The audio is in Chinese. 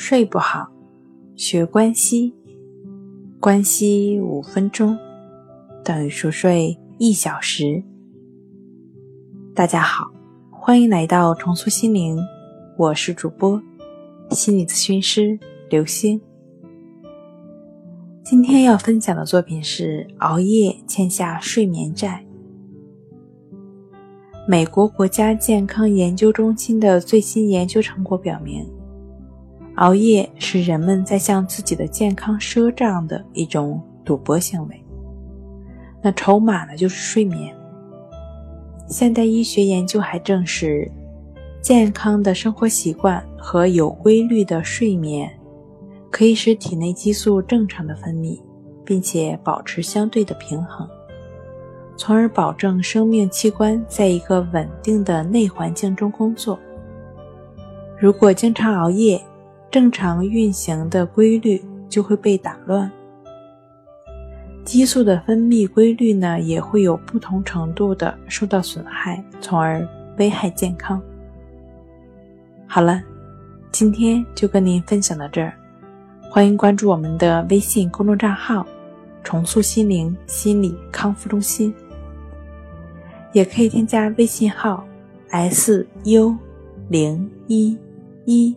睡不好，学关西，关西五分钟等于熟睡一小时。大家好，欢迎来到重塑心灵，我是主播心理咨询师刘星。今天要分享的作品是熬夜欠下睡眠债。美国国家健康研究中心的最新研究成果表明，熬夜是人们在向自己的健康赊账的一种赌博行为。那筹码呢，就是睡眠。现代医学研究还证实，健康的生活习惯和有规律的睡眠，可以使体内激素正常的分泌，并且保持相对的平衡。从而保证生命器官在一个稳定的内环境中工作。如果经常熬夜，正常运行的规律就会被打乱，激素的分泌规律呢也会有不同程度的受到损害，从而危害健康。好了，今天就跟您分享到这儿，欢迎关注我们的微信公众账号“重塑心灵心理康复中心”。也可以添加微信号 s u 零一一